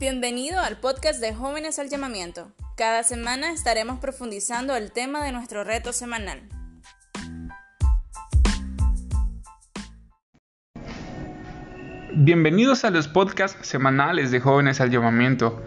Bienvenido al podcast de Jóvenes al Llamamiento. Cada semana estaremos profundizando el tema de nuestro reto semanal. Bienvenidos a los podcasts semanales de Jóvenes al Llamamiento.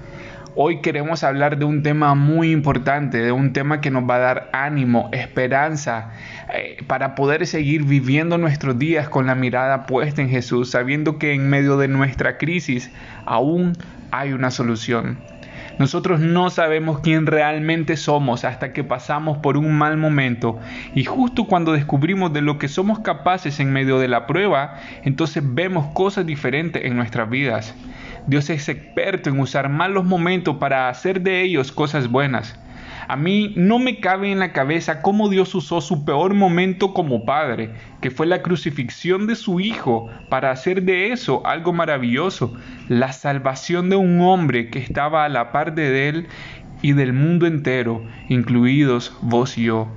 Hoy queremos hablar de un tema muy importante, de un tema que nos va a dar ánimo, esperanza, eh, para poder seguir viviendo nuestros días con la mirada puesta en Jesús, sabiendo que en medio de nuestra crisis aún hay una solución. Nosotros no sabemos quién realmente somos hasta que pasamos por un mal momento y justo cuando descubrimos de lo que somos capaces en medio de la prueba, entonces vemos cosas diferentes en nuestras vidas. Dios es experto en usar malos momentos para hacer de ellos cosas buenas. A mí no me cabe en la cabeza cómo Dios usó su peor momento como padre, que fue la crucifixión de su hijo, para hacer de eso algo maravilloso, la salvación de un hombre que estaba a la par de él y del mundo entero, incluidos vos y yo.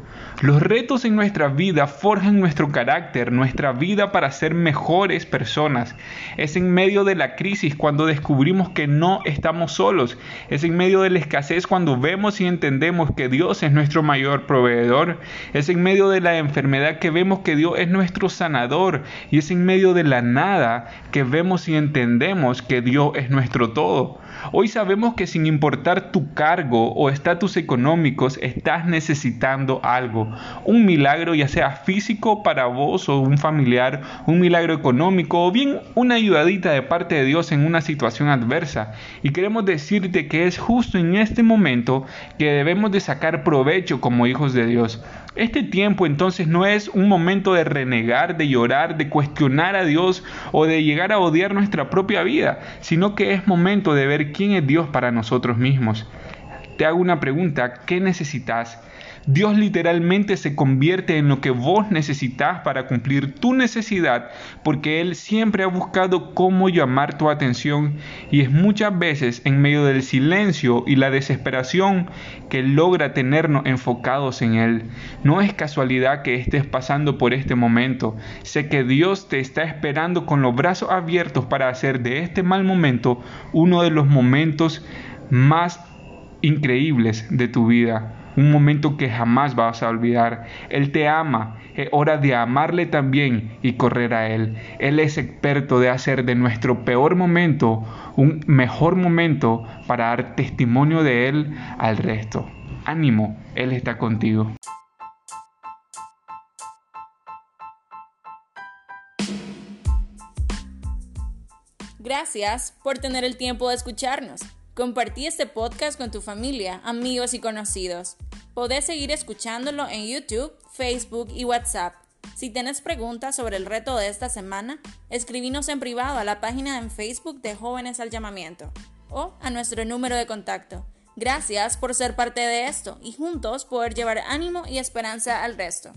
Los retos en nuestra vida forjan nuestro carácter, nuestra vida para ser mejores personas. Es en medio de la crisis cuando descubrimos que no estamos solos. Es en medio de la escasez cuando vemos y entendemos que Dios es nuestro mayor proveedor. Es en medio de la enfermedad que vemos que Dios es nuestro sanador. Y es en medio de la nada que vemos y entendemos que Dios es nuestro todo. Hoy sabemos que sin importar tu cargo o estatus económicos, estás necesitando algo. Un milagro ya sea físico para vos o un familiar, un milagro económico o bien una ayudadita de parte de Dios en una situación adversa. Y queremos decirte que es justo en este momento que debemos de sacar provecho como hijos de Dios. Este tiempo entonces no es un momento de renegar, de llorar, de cuestionar a Dios o de llegar a odiar nuestra propia vida, sino que es momento de ver quién es Dios para nosotros mismos. Te hago una pregunta, ¿qué necesitas? Dios literalmente se convierte en lo que vos necesitas para cumplir tu necesidad, porque Él siempre ha buscado cómo llamar tu atención y es muchas veces en medio del silencio y la desesperación que logra tenernos enfocados en Él. No es casualidad que estés pasando por este momento. Sé que Dios te está esperando con los brazos abiertos para hacer de este mal momento uno de los momentos más increíbles de tu vida un momento que jamás vas a olvidar. Él te ama, es hora de amarle también y correr a Él. Él es experto de hacer de nuestro peor momento un mejor momento para dar testimonio de Él al resto. Ánimo, Él está contigo. Gracias por tener el tiempo de escucharnos. Compartí este podcast con tu familia, amigos y conocidos. Podés seguir escuchándolo en YouTube, Facebook y WhatsApp. Si tienes preguntas sobre el reto de esta semana, escribinos en privado a la página en Facebook de Jóvenes al Llamamiento o a nuestro número de contacto. Gracias por ser parte de esto y juntos poder llevar ánimo y esperanza al resto.